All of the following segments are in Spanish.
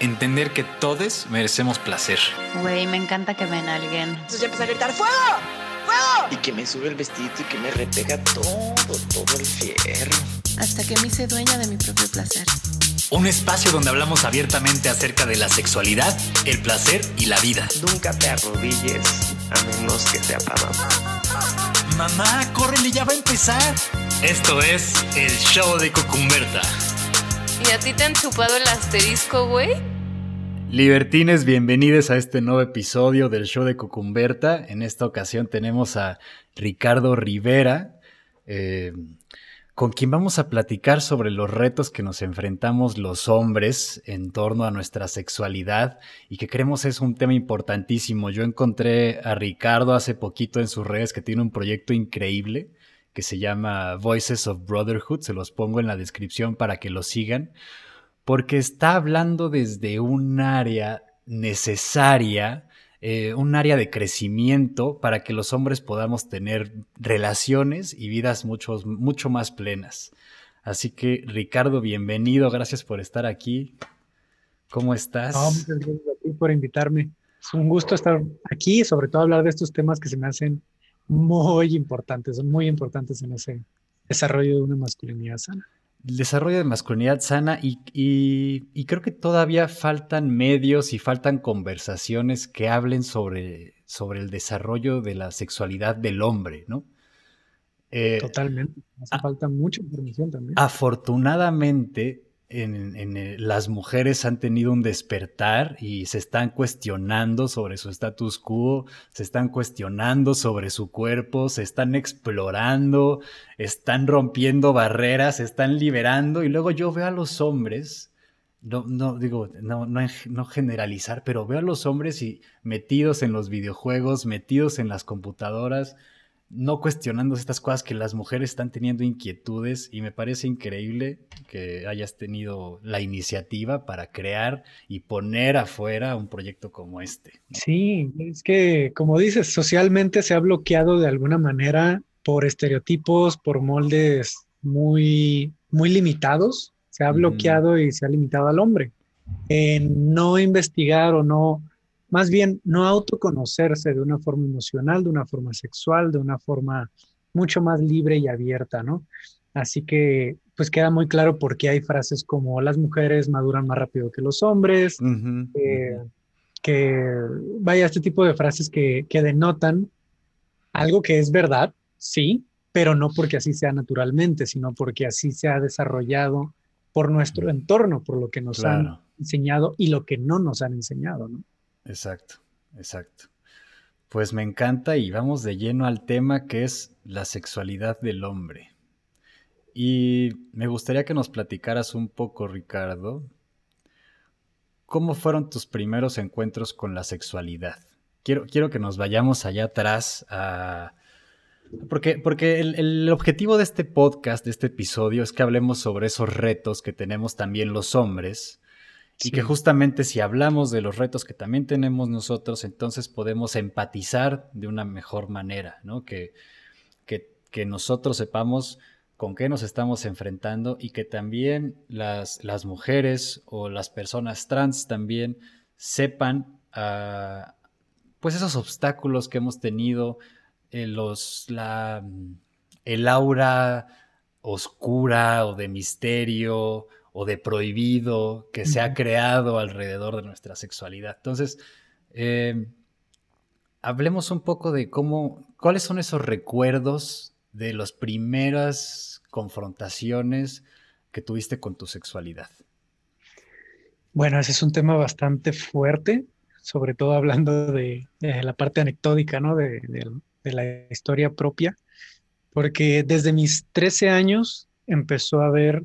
entender que todos merecemos placer. Güey, me encanta que ven a alguien. Entonces ya empieza a gritar ¡Fuego! ¡Fuego! Y que me sube el vestido y que me repega todo, todo el fierro. Hasta que me hice dueña de mi propio placer. Un espacio donde hablamos abiertamente acerca de la sexualidad, el placer y la vida. Nunca te arrodilles a menos que te mamá. Mamá, córrele, ya va a empezar. Esto es el show de Cucumberta. ¿Y a ti te han chupado el asterisco, güey? Libertines, bienvenidos a este nuevo episodio del show de Cucumberta. En esta ocasión tenemos a Ricardo Rivera, eh, con quien vamos a platicar sobre los retos que nos enfrentamos los hombres en torno a nuestra sexualidad y que creemos es un tema importantísimo. Yo encontré a Ricardo hace poquito en sus redes que tiene un proyecto increíble que se llama Voices of Brotherhood, se los pongo en la descripción para que lo sigan, porque está hablando desde un área necesaria, eh, un área de crecimiento para que los hombres podamos tener relaciones y vidas mucho, mucho más plenas. Así que, Ricardo, bienvenido, gracias por estar aquí. ¿Cómo estás? muchas gracias por invitarme. Es un gusto estar aquí sobre todo hablar de estos temas que se me hacen muy importantes, son muy importantes en ese desarrollo de una masculinidad sana desarrollo de masculinidad sana y, creo que todavía faltan medios y faltan conversaciones que hablen sobre, sobre el desarrollo de la sexualidad del hombre, ¿no? Eh, Totalmente. Hace falta mucha información también. Afortunadamente, en, eh, las mujeres han tenido un despertar y se están cuestionando sobre su status quo, se están cuestionando sobre su cuerpo, se están explorando, están rompiendo barreras, se están liberando. Y luego yo veo a los hombres, no, no digo, no, no, no generalizar, pero veo a los hombres y metidos en los videojuegos, metidos en las computadoras, no cuestionando estas cosas que las mujeres están teniendo inquietudes y me parece increíble que hayas tenido la iniciativa para crear y poner afuera un proyecto como este. Sí, es que como dices, socialmente se ha bloqueado de alguna manera por estereotipos, por moldes muy, muy limitados, se ha bloqueado y se ha limitado al hombre en no investigar o no más bien no autoconocerse de una forma emocional, de una forma sexual, de una forma mucho más libre y abierta, ¿no? Así que pues queda muy claro por qué hay frases como las mujeres maduran más rápido que los hombres, eh, que vaya este tipo de frases que, que denotan algo que es verdad, sí, pero no porque así sea naturalmente, sino porque así se ha desarrollado por nuestro entorno, por lo que nos han enseñado y lo que no nos han enseñado, ¿no? Exacto, exacto. Pues me encanta y vamos de lleno al tema que es la sexualidad del hombre. Y me gustaría que nos platicaras un poco, Ricardo, ¿cómo fueron tus primeros encuentros con la sexualidad? Quiero, quiero que nos vayamos allá atrás a... Porque, porque el, el, objetivo de este podcast, de este episodio, es que hablemos sobre esos retos que tenemos también los hombres y que justamente si hablamos de los retos que también tenemos nosotros, entonces podemos empatizar de una mejor manera, ¿no? Que, que, que nosotros sepamos con qué nos estamos enfrentando y que también las, las mujeres o las personas trans también sepan uh, pues esos obstáculos que hemos tenido, eh, los, la, el aura oscura o de misterio o de prohibido que se ha creado alrededor de nuestra sexualidad. Entonces, em, hablemos un poco de cómo, cuáles son esos recuerdos de las primeras confrontaciones que tuviste con tu sexualidad. Bueno, ese es un tema bastante fuerte, sobre todo hablando de, la parte anecdótica, ¿no? De, de, la historia propia, porque desde mis 13 años empezó a haber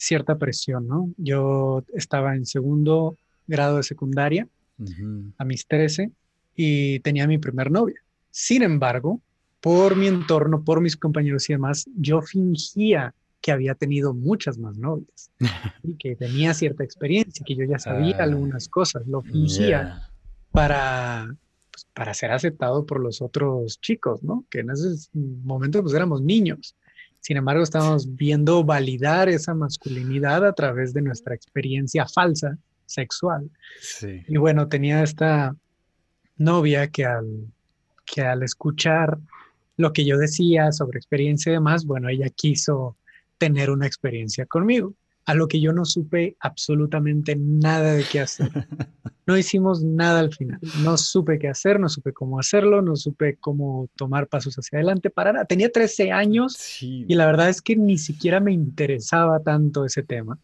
cierta presión, ¿no? Yo estaba en segundo grado de secundaria a mis 13 y tenía mi primer novia. Sin embargo, por mi entorno, por mis compañeros y demás, yo fingía que había tenido muchas más novias y que tenía cierta experiencia, que yo ya sabía ah. algunas cosas, lo fingía para, pues, para ser aceptado por los otros chicos, ¿no? Que en ese momento pues éramos niños. Sin embargo, estamos viendo validar esa masculinidad a través de nuestra experiencia falsa, sexual. Sí. Y bueno, tenía esta novia que al, que al escuchar lo que yo decía sobre experiencia y demás, bueno, ella quiso tener una experiencia conmigo, a lo que yo no supe absolutamente nada de qué hacer. No hicimos nada al final, no supe qué hacer, no supe cómo hacerlo, no supe cómo tomar pasos hacia adelante, para nada. Tenía 13 años Sí. y la verdad es que ni siquiera me interesaba tanto ese tema.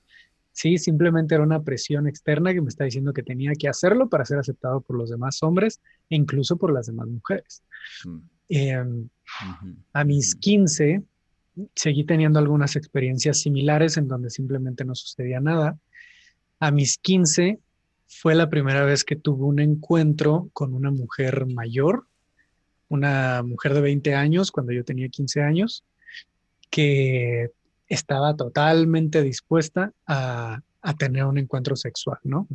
Sí, simplemente era una presión externa que me está diciendo que tenía que hacerlo para ser aceptado por los demás hombres e incluso por las demás mujeres. Mm, Em, a mis ujú. 15 seguí teniendo algunas experiencias similares en donde simplemente no sucedía nada. A mis 15 fue la primera vez que tuve un encuentro con una mujer mayor, una mujer de 20 años cuando yo tenía 15 años, que estaba totalmente dispuesta a, a tener un encuentro sexual, ¿no?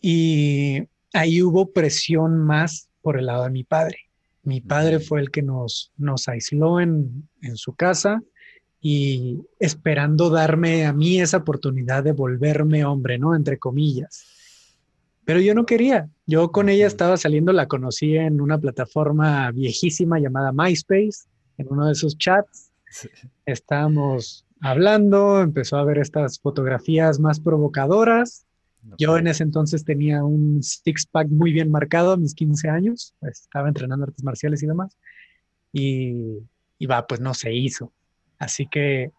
Y ahí hubo presión más por el lado de mi padre. Mi padre fue el que nos, nos aisló en, en su casa y esperando darme a mí esa oportunidad de volverme hombre, ¿no? Entre comillas. Pero yo no quería. Yo con ella estaba saliendo, la conocí en una plataforma viejísima llamada MySpace, en uno de esos chats. Estábamos hablando, empezó a ver estas fotografías más provocadoras. Yo en ese entonces tenía un six-pack muy bien marcado a mis 15 años, pues, estaba entrenando artes marciales y demás, y, y va, pues no se hizo. Así que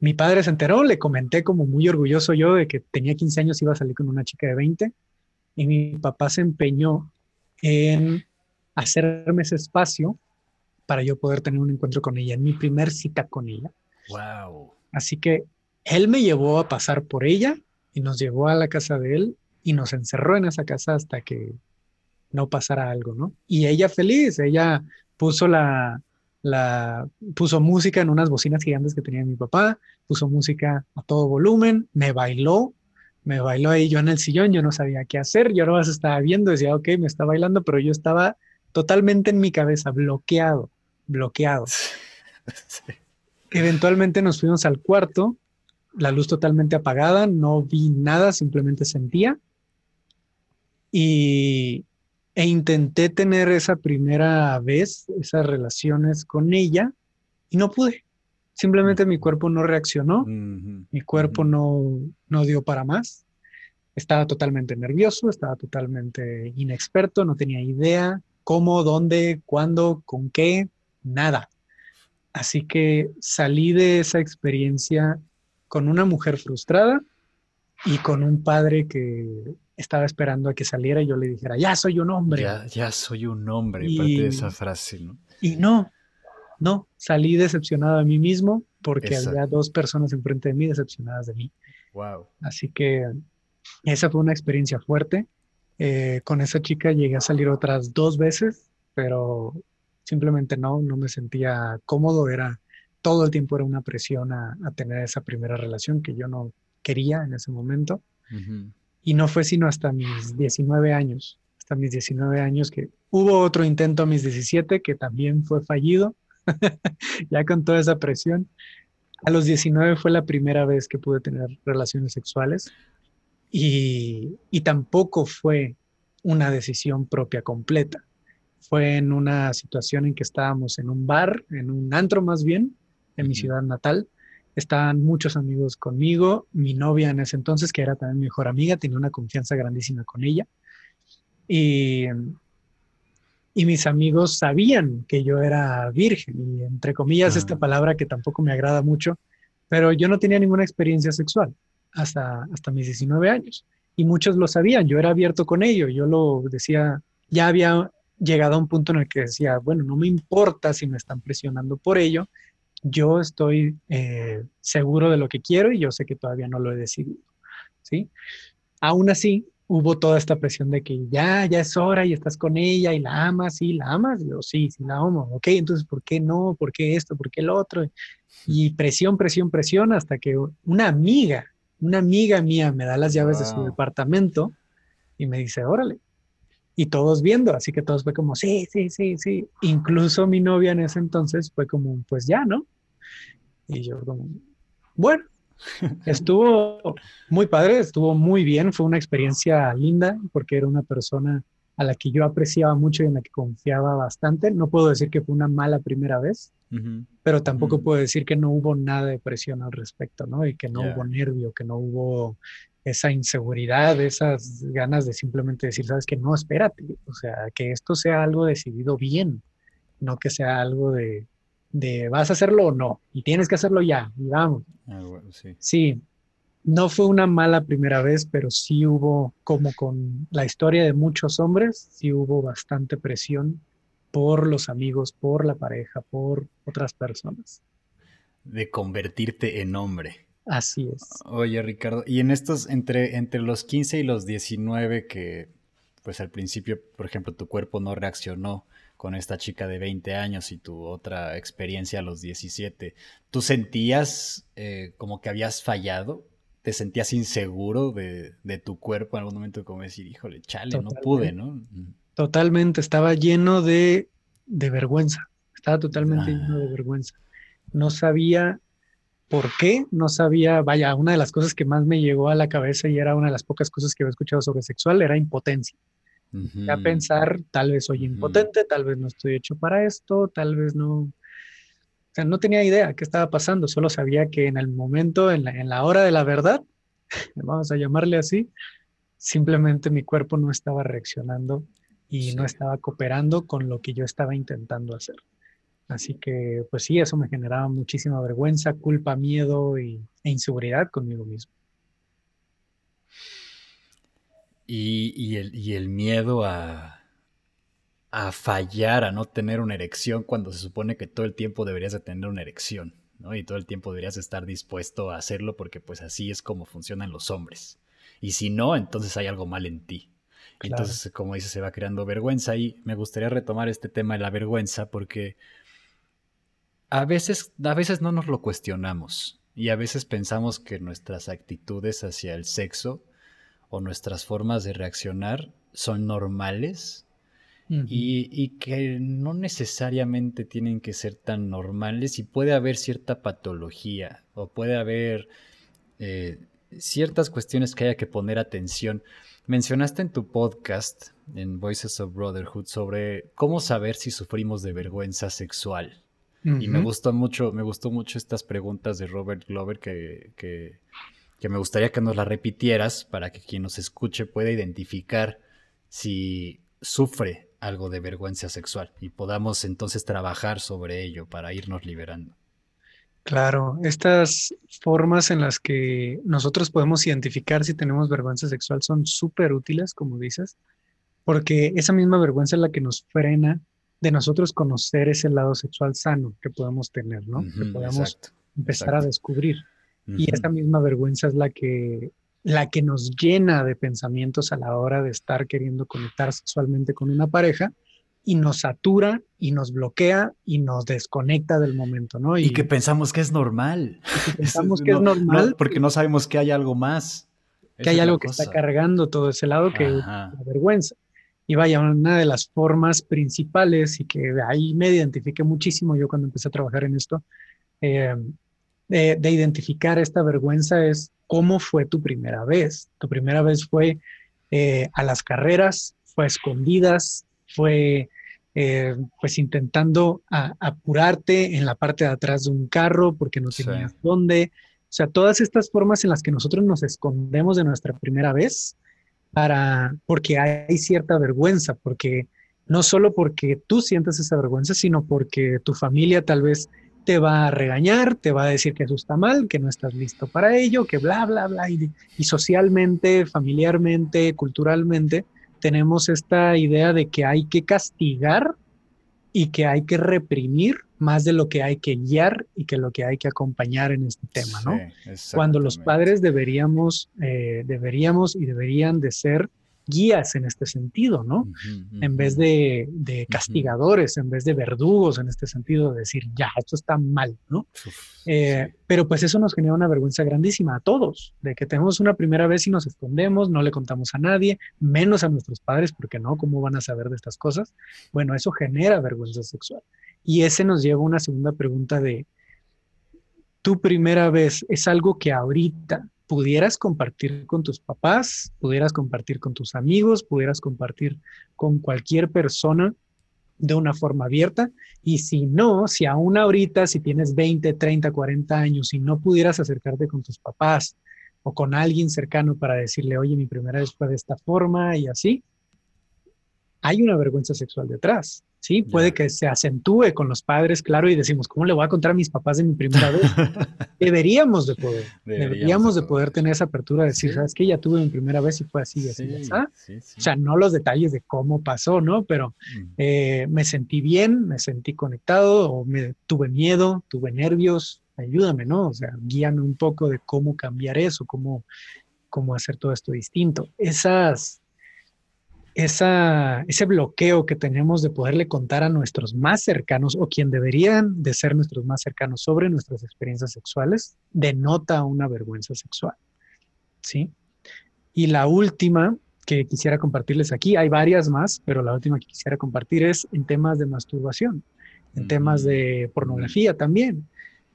mi padre se enteró, le comenté como muy orgulloso yo de que tenía 15 años, iba a salir con una chica de 20, y mi papá se empeñó en hacerme ese espacio para yo poder tener un encuentro con ella, en mi primer cita con ella. Wow. Así que él me llevó a pasar por ella y nos llevó a la casa de él y nos encerró en esa casa hasta que no pasara algo, ¿no? Y ella feliz, ella puso la, la, puso música en unas bocinas gigantes que tenía mi papá, puso música a todo volumen, me bailó, me bailó ahí yo en el sillón, yo no sabía qué hacer, yo nomás estaba viendo, decía, ok, me está bailando, pero yo estaba totalmente en mi cabeza, bloqueado, bloqueado. Sí. Eventualmente nos fuimos al cuarto, la luz totalmente apagada, no vi nada, simplemente sentía. Y, e intenté tener esa primera vez, esas relaciones con ella, y no pude. Simplemente mi cuerpo no reaccionó, mi cuerpo no, no dio para más. Estaba totalmente nervioso, estaba totalmente inexperto, no tenía idea cómo, dónde, cuándo, con qué, nada. Así que salí de esa experiencia con una mujer frustrada y con un padre que estaba esperando a que saliera y yo le dijera, ya soy un hombre. Ya, ya soy un hombre, Y- parte de esa frase, ¿no? Y no, no, salí decepcionado de mí mismo porque Exacto. había dos personas enfrente de mí decepcionadas de mí. Wow. Así que esa fue una experiencia fuerte. Eh, con esa chica llegué a salir otras dos veces, pero simplemente no, no me sentía cómodo. Era todo el tiempo era una presión a, a tener esa primera relación que yo no quería en ese momento. Y no fue sino hasta mis 19 años, hasta mis 19 años que hubo otro intento a mis 17 que también fue fallido, ya con toda esa presión. A los 19 fue la primera vez que pude tener relaciones sexuales y, y tampoco fue una decisión propia completa. Fue en una situación en que estábamos en un bar, en un antro más bien, en mi ciudad natal. Estaban muchos amigos conmigo, mi novia en ese entonces, que era también mi mejor amiga, tenía una confianza grandísima con ella. Y, y mis amigos sabían que yo era virgen, y entre comillas esta palabra que tampoco me agrada mucho, pero yo no tenía ninguna experiencia sexual hasta, hasta mis 19 años. Y muchos lo sabían, yo era abierto con ello, yo lo decía, ya había llegado a un punto en el que decía, bueno, no me importa si me están presionando por ello, yo estoy eh, seguro de lo que quiero y yo sé que todavía no lo he decidido, ¿sí? Aún así, hubo toda esta presión de que ya, ya es hora y estás con ella y la amas, sí, la amas, yo sí, sí la amo, ok, entonces, ¿por qué no? ¿Por qué esto? ¿Por qué el otro? Y presión, presión, presión, hasta que una amiga, una amiga mía me da las llaves de su departamento y me dice, órale. Y todos viendo, así que todos fue como, sí, sí, sí, sí. Incluso mi novia en ese entonces fue como, pues ya, ¿no? Y yo como, bueno, Estuvo muy padre, estuvo muy bien, fue una experiencia linda porque era una persona a la que yo apreciaba mucho y en la que confiaba bastante. No puedo decir que fue una mala primera vez, pero tampoco puedo decir que no hubo nada de presión al respecto, ¿no? Y que no hubo nervio, que no hubo esa inseguridad, esas ganas de simplemente decir, sabes que no, espérate, o sea, que esto sea algo decidido bien, no que sea algo de, de vas a hacerlo o no, y tienes que hacerlo ya, y vamos. Ah, sí. sí, no fue una mala primera vez, pero sí hubo, como con la historia de muchos hombres, sí hubo bastante presión por los amigos, por la pareja, por otras personas. De convertirte en hombre. Así es. Oye, Ricardo, y en estos, entre, entre los 15 y los 19, que pues al principio, por ejemplo, tu cuerpo no reaccionó con esta chica de 20 años y tu otra experiencia a los 17, ¿tú sentías eh, como que habías fallado? ¿Te sentías inseguro de, tu cuerpo en algún momento como decir, híjole, chale, no pude, ¿no? Totalmente, estaba lleno de, vergüenza, estaba totalmente lleno de ah. vergüenza. No sabía por qué, no sabía, vaya, una de las cosas que más me llegó a la cabeza y era una de las pocas cosas que había escuchado sobre sexual era impotencia. A pensar, tal vez soy impotente, tal vez no estoy hecho para esto, tal vez no. O sea, no tenía idea qué estaba pasando, solo sabía que en el momento, en la, en la hora de la verdad, vamos a llamarle así, simplemente mi cuerpo no estaba reaccionando y no estaba cooperando con lo que yo estaba intentando hacer. Así que, pues sí, eso me generaba muchísima vergüenza, culpa, miedo y, e inseguridad conmigo mismo. Y, el, miedo a, a fallar, a no tener una erección cuando se supone que todo el tiempo deberías de tener una erección, ¿no? Y todo el tiempo deberías estar dispuesto a hacerlo porque pues así es como funcionan los hombres. Y si no, entonces hay algo mal en ti. Entonces, como dice, se va creando vergüenza y me gustaría retomar este tema de la vergüenza porque a veces, a veces no nos lo cuestionamos y a veces pensamos que nuestras actitudes hacia el sexo o nuestras formas de reaccionar son normales y, que no necesariamente tienen que ser tan normales y puede haber cierta patología o puede haber eh, ciertas cuestiones que haya que poner atención. Mencionaste en tu podcast, en Voices of Brotherhood, sobre cómo saber si sufrimos de vergüenza sexual. Y me gustó mucho, me gustó mucho estas preguntas de Robert Glover que, que, me gustaría que nos las repitieras para que quien nos escuche pueda identificar si sufre algo de vergüenza sexual y podamos entonces trabajar sobre ello para irnos liberando. Claro, estas formas en las que nosotros podemos identificar si tenemos vergüenza sexual son súper útiles, como dices, porque esa misma vergüenza es la que nos frena de nosotros conocer ese lado sexual sano que podemos tener, ¿no? que podemos empezar a descubrir. Y esta misma vergüenza es la que, la que nos llena de pensamientos a la hora de estar queriendo conectar sexualmente con una pareja y nos satura y nos bloquea y nos desconecta del momento, ¿no? Y, que pensamos que es normal. que pensamos que es normal. porque no sabemos que hay algo más. Que hay algo que está cargando todo ese lado que es la vergüenza. Y vaya, una de las formas principales y que ahí me identifiqué muchísimo yo cuando empecé a trabajar en esto, eh, de, identificar esta vergüenza es cómo fue tu primera vez. Tu primera vez fue eh, a las carreras, fue a escondidas, fue eh, pues intentando apurarte en la parte de atrás de un carro porque no tenías dónde. O sea, todas estas formas en las que nosotros nos escondemos de nuestra primera vez, para, porque hay cierta vergüenza, porque no solo porque tú sientes esa vergüenza, sino porque tu familia tal vez te va a regañar, te va a decir que eso está mal, que no estás listo para ello, que bla, bla, bla. Y, y socialmente, familiarmente, culturalmente, tenemos esta idea de que hay que castigar y que hay que reprimir más de lo que hay que guiar y que lo que hay que acompañar en este tema, ¿no? Cuando los padres deberíamos, eh, deberíamos y deberían de ser guías en este sentido, ¿no? En vez de, castigadores, en vez de verdugos, en este sentido, de decir, ya, esto está mal, ¿no? Eh, pero pues eso nos genera una vergüenza grandísima a todos, de que tenemos una primera vez y nos escondemos, no le contamos a nadie, menos a nuestros padres, porque no, ¿cómo van a saber de estas cosas? Bueno, eso genera vergüenza sexual. Y ese nos lleva a una segunda pregunta de, tu primera vez es algo que ahorita pudieras compartir con tus papás, pudieras compartir con tus amigos, pudieras compartir con cualquier persona de una forma abierta. Y si no, si aún ahorita, si tienes 20, 30, 40 años y no pudieras acercarte con tus papás o con alguien cercano para decirle, oye, mi primera vez fue de esta forma y así, hay una vergüenza sexual detrás. Sí, puede que se acentúe con los padres, claro, y decimos, ¿cómo le voy a contar a mis papás de mi primera vez? deberíamos de poder, deberíamos, de poder tener esa apertura de decir, ¿sabes qué? Ya tuve mi primera vez y fue así, así, O sea, no los detalles de cómo pasó, ¿no? Pero mm. eh, me sentí bien, me sentí conectado, o me tuve miedo, tuve nervios, ayúdame, ¿no? O sea, guíame un poco de cómo cambiar eso, cómo, cómo hacer todo esto distinto. Esas esa, ese bloqueo que tenemos de poderle contar a nuestros más cercanos o quien deberían de ser nuestros más cercanos sobre nuestras experiencias sexuales, denota una vergüenza sexual. ¿Sí? Y la última que quisiera compartirles aquí, hay varias más, pero la última que quisiera compartir es en temas de masturbación, en temas de pornografía también.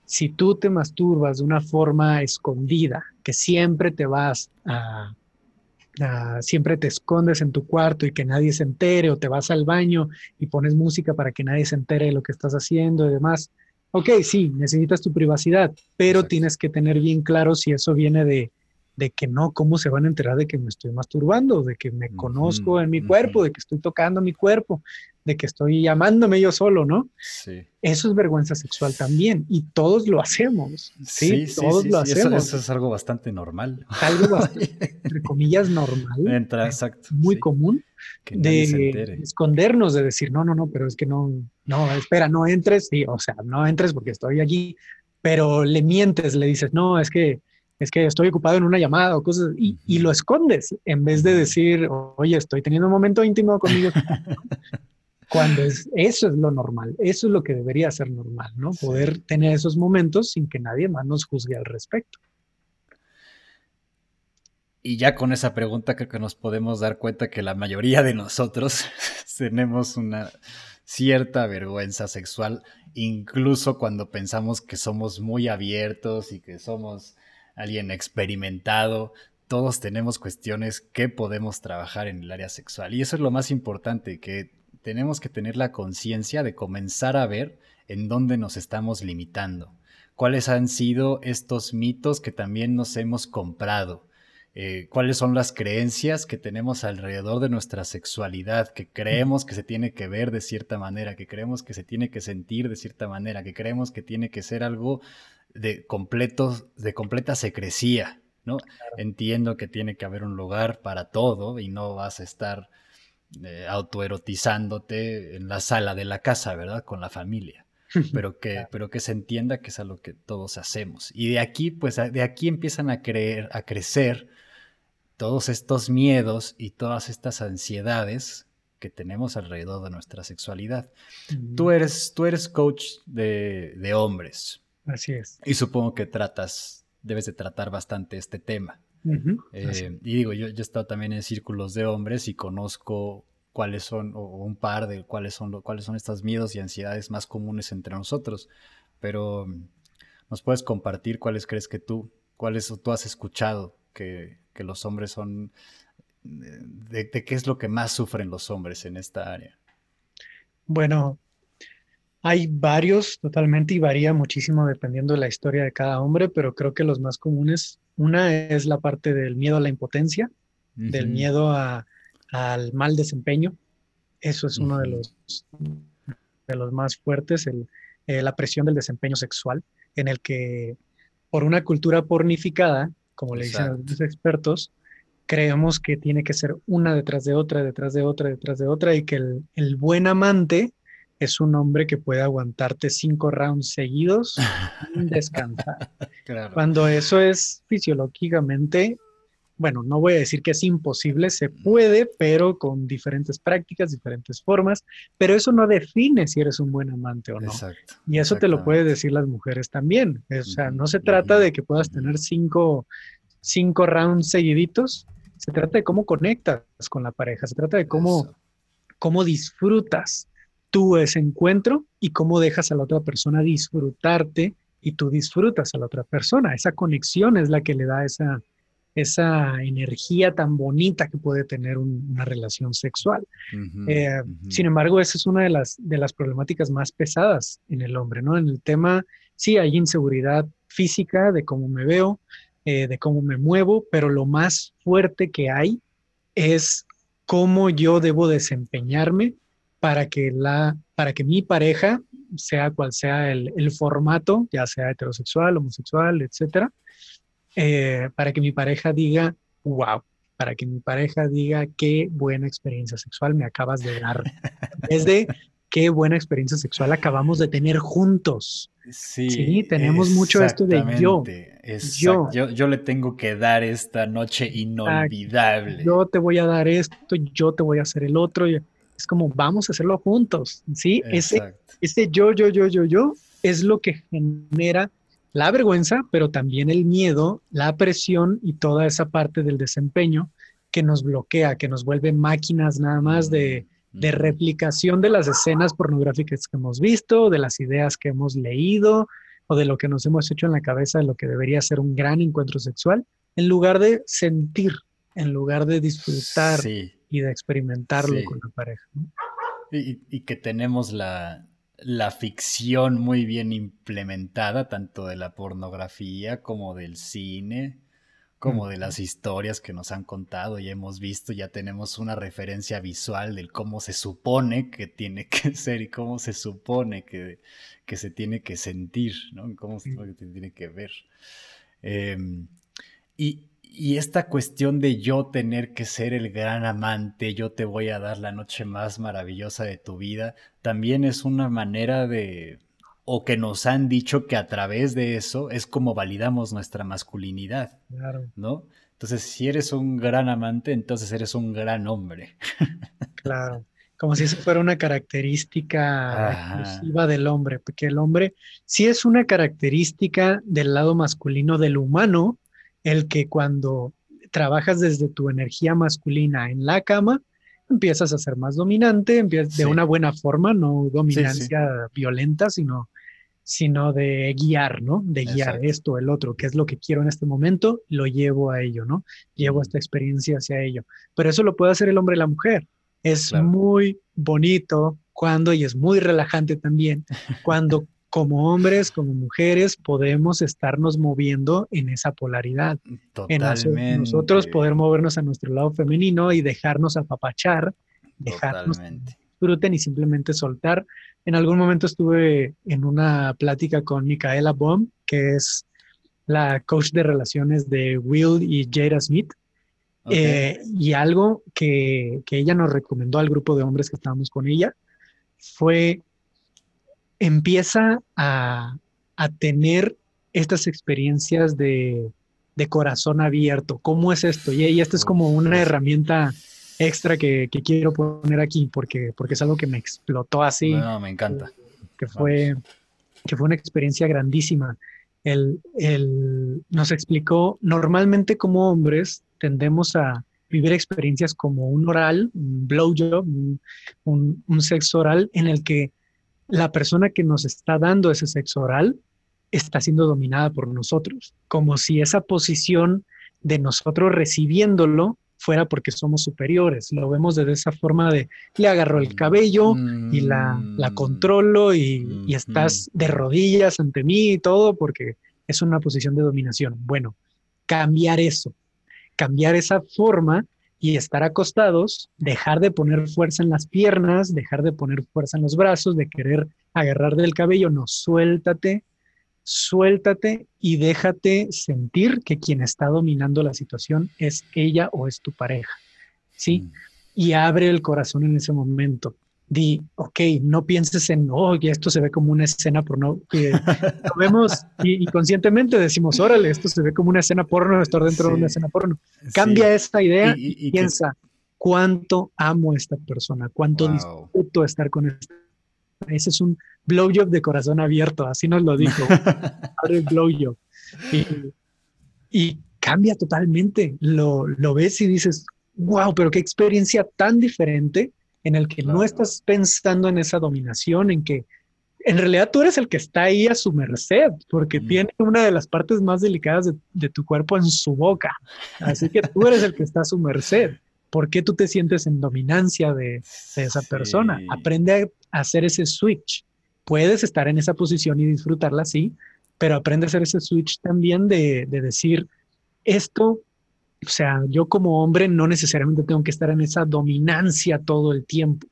Si tú te masturbas de una forma escondida, que siempre te vas a siempre te escondes en tu cuarto y que nadie se entere o te vas al baño y pones música para que nadie se entere de lo que estás haciendo y demás. Ok, sí, necesitas tu privacidad, pero tienes que tener bien claro si eso viene de, de que no, cómo se van a enterar de que me estoy masturbando, de que me conozco en mi cuerpo, de que estoy tocando mi cuerpo, de que estoy llamándome yo solo, ¿no? Sí. Eso es vergüenza sexual también y todos lo hacemos. Sí, todos lo hacemos. Eso, es algo bastante normal. Algo bastante, entre comillas, normal. Entra, exacto. Muy común de escondernos, de decir, no, no, no, pero es que no, no, espera, no entres, sí, o sea, no entres porque estoy aquí, pero le mientes, le dices, no, es que es que estoy ocupado en una llamada o cosas, y, y, lo escondes en vez de decir, oye, estoy teniendo un momento íntimo conmigo. Cuando es, eso es lo normal, eso es lo que debería ser normal, ¿no? Poder tener esos momentos sin que nadie más nos juzgue al respecto. Y ya con esa pregunta creo que nos podemos dar cuenta que la mayoría de nosotros tenemos una cierta vergüenza sexual, incluso cuando pensamos que somos muy abiertos y que somos alguien experimentado, todos tenemos cuestiones que podemos trabajar en el área sexual. Y eso es lo más importante, que tenemos que tener la conciencia de comenzar a ver en dónde nos estamos limitando. ¿Cuáles han sido estos mitos que también nos hemos comprado? Eh, ¿Cuáles son las creencias que tenemos alrededor de nuestra sexualidad? Que creemos que se tiene que ver de cierta manera, que creemos que se tiene que sentir de cierta manera, que creemos que tiene que ser algo de, completo, de completa secrecía. ¿no? Entiendo que tiene que haber un lugar para todo y no vas a estar eh, autoerotizándote en la sala de la casa, ¿verdad? Con la familia. Pero que, pero que se entienda que es a lo que todos hacemos. Y de aquí, pues de aquí empiezan a, creer, a crecer todos estos miedos y todas estas ansiedades que tenemos alrededor de nuestra sexualidad. Tú, eres, tú eres coach de, hombres. Así es. Y supongo que tratas, debes de tratar bastante este tema. Eh, y digo, yo, yo, he estado también en círculos de hombres y conozco cuáles son, o un par de cuáles son, cuáles son estos miedos y ansiedades más comunes entre nosotros. Pero mm, nos puedes compartir cuáles crees que tú, cuáles tú has escuchado que, que los hombres son, de, de, qué es lo que más sufren los hombres en esta área. Bueno, hay varios totalmente y varía muchísimo dependiendo de la historia de cada hombre, pero creo que los más comunes una es la parte del miedo a la impotencia, del miedo al mal desempeño. Eso es uno de, los, de los más fuertes, eh, la presión del desempeño sexual, en el que por una cultura pornificada, como le dicen los expertos, creemos que tiene que ser una detrás de otra, detrás de otra, detrás de otra, y que el, el buen amante es un hombre que puede aguantarte cinco rounds seguidos sin descansar. Cuando eso es fisiológicamente, bueno, no voy a decir que es imposible, se puede, pero con diferentes prácticas, diferentes formas, pero eso no define si eres un buen amante o no. Exacto, y eso te lo pueden decir las mujeres también. O sea, no se trata de que puedas tener cinco, cinco rounds seguiditos, se trata de cómo conectas con la pareja, se trata de cómo, cómo disfrutas tú ese encuentro y cómo dejas a la otra persona disfrutarte y tú disfrutas a la otra persona. Esa conexión es la que le da esa, esa energía tan bonita que puede tener una relación sexual. Eh, sin embargo, esa es una de las, de las problemáticas más pesadas en el hombre, ¿no? En el tema, sí, hay inseguridad física de cómo me veo, eh, de cómo me muevo, pero lo más fuerte que hay es cómo yo debo desempeñarme para que, la, para que mi pareja, sea cual sea el, el formato, ya sea heterosexual, homosexual, etcétera, eh, para que mi pareja diga, wow, para que mi pareja diga qué buena experiencia sexual me acabas de dar. es de qué buena experiencia sexual acabamos de tener juntos. Sí, tenemos mucho esto de yo. Yo. yo. le tengo que dar esta noche inolvidable. Yo te voy a dar esto, yo te voy a hacer el otro. Es como vamos a hacerlo juntos. Sí, ese, ese yo, yo, yo, yo, yo es lo que genera la vergüenza, pero también el miedo, la presión y toda esa parte del desempeño que nos bloquea, que nos vuelve máquinas nada más de, de replicación de las escenas pornográficas que hemos visto, de las ideas que hemos leído o de lo que nos hemos hecho en la cabeza de lo que debería ser un gran encuentro sexual, en lugar de sentir, en lugar de disfrutar y de experimentarlo con la pareja. y, que tenemos la, la ficción muy bien implementada, tanto de la pornografía como del cine, como de las historias que nos han contado y hemos visto, ya tenemos una referencia visual del cómo se supone que tiene que ser y cómo se supone que, que se tiene que sentir, ¿no? Cómo se tiene que ver. Em, y, y esta cuestión de yo tener que ser el gran amante, yo te voy a dar la noche más maravillosa de tu vida, también es una manera de, o que nos han dicho que a través de eso es como validamos nuestra masculinidad, claro. ¿no? Entonces, si eres un gran amante, entonces eres un gran hombre. Claro, como si eso fuera una característica exclusiva del hombre, porque el hombre sí es una característica del lado masculino del humano, el que cuando trabajas desde tu energía masculina en la cama, empiezas a ser más dominante, empiezas de una buena forma, no dominancia violenta, sino, sino de guiar, ¿no? De guiar esto, el otro, qué es lo que quiero en este momento, lo llevo a ello, ¿no? Llevo esta experiencia hacia ello. Pero eso lo puede hacer el hombre y la mujer. Es muy bonito cuando, y es muy relajante también, cuando como hombres, como mujeres, podemos estarnos moviendo en esa polaridad. Totalmente. En nosotros poder movernos a nuestro lado femenino y dejarnos apapachar, dejarnos disfruten y simplemente soltar. En algún momento estuve en una plática con Micaela Baum, que es la coach de relaciones de Will y Jada Smith. Eh, y algo que, que ella nos recomendó al grupo de hombres que estábamos con ella fue empieza a, tener estas experiencias de, corazón abierto. ¿Cómo es esto? Y, y esta es como una herramienta extra que, quiero poner aquí porque, porque es algo que me explotó así. No, me encanta. Que fue, que fue una experiencia grandísima. Él, nos explicó, normalmente como hombres tendemos a vivir experiencias como un oral, un blowjob, un, un sexo oral en el que la persona que nos está dando ese sexo oral está siendo dominada por nosotros, como si esa posición de nosotros recibiéndolo fuera porque somos superiores. Lo vemos de esa forma de le agarro el cabello y la, la controlo y, y, estás de rodillas ante mí y todo porque es una posición de dominación. Bueno, cambiar eso, cambiar esa forma y estar acostados, dejar de poner fuerza en las piernas, dejar de poner fuerza en los brazos, de querer agarrar del cabello, no, suéltate, suéltate y déjate sentir que quien está dominando la situación es ella o es tu pareja, ¿sí? Mm. Y abre el corazón en ese momento di, ok, no pienses en, oh, esto se ve como una escena porno, que lo vemos y, conscientemente decimos, órale, esto se ve como una escena porno, estar dentro de una escena porno. Cambia esta idea y, piensa, ¿cuánto amo a esta persona? ¿Cuánto disfruto estar con esta Ese es un blowjob de corazón abierto, así nos lo dijo. Abre el blowjob. Y, cambia totalmente. Lo, lo ves y dices, wow, pero qué experiencia tan diferente en el que no estás pensando en esa dominación, en que en realidad tú eres el que está ahí a su merced, porque tiene una de las partes más delicadas de, tu cuerpo en su boca. Así que tú eres el que está a su merced. ¿Por qué tú te sientes en dominancia de, esa persona? Aprende a hacer ese switch. Puedes estar en esa posición y disfrutarla, sí, pero aprende a hacer ese switch también de, de decir, esto, o sea, yo como hombre no necesariamente tengo que estar en esa dominancia todo el tiempo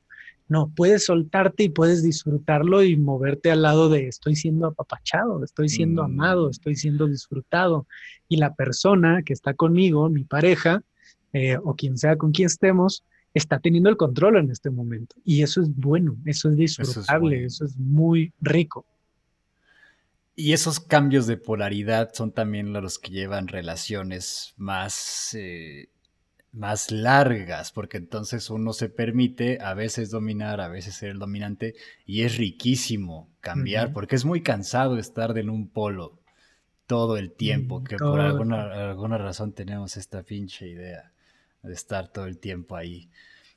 no, puedes soltarte y puedes disfrutarlo y moverte al lado de estoy siendo apapachado, estoy siendo mm. amado, estoy siendo disfrutado. Y la persona que está conmigo, mi pareja, eh, o quien sea con quien estemos, está teniendo el control en este momento. Y eso es bueno, eso es disfrutable, eso es, muy rico. Y esos cambios de polaridad son también los que llevan relaciones más eh, más largas, porque entonces uno se permite a veces dominar, a veces ser el dominante, y es riquísimo cambiar, porque es muy cansado estar en un polo todo el tiempo, mm, que por alguna, alguna razón tenemos esta pinche idea de estar todo el tiempo ahí.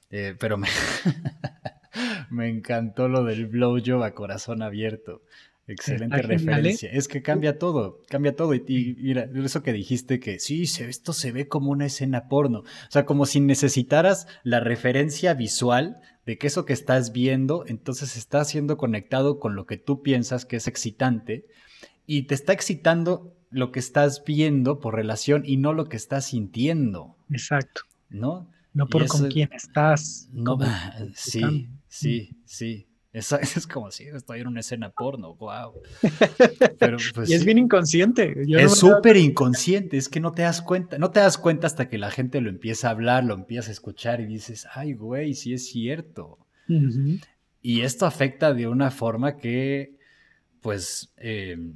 Eh, pero me, me encantó lo del blowjob a corazón abierto. Excelente referencia. Es que cambia todo, cambia todo. Y, mira, eso que dijiste que sí, esto se ve como una escena porno. O sea, como si necesitaras la referencia visual de que eso que estás viendo, entonces está siendo conectado con lo que tú piensas que es excitante y te está excitando lo que estás viendo por relación y no lo que estás sintiendo. Exacto. ¿No? No por con quién estás. No, sí, sí, sí. Es, como si estoy en una escena porno, wow. Pues, y es bien inconsciente. es súper inconsciente, es que no te das cuenta, no te das cuenta hasta que la gente lo empieza a hablar, lo empieza a escuchar y dices, ay, güey, sí es cierto. Y esto afecta de una forma que, pues, em,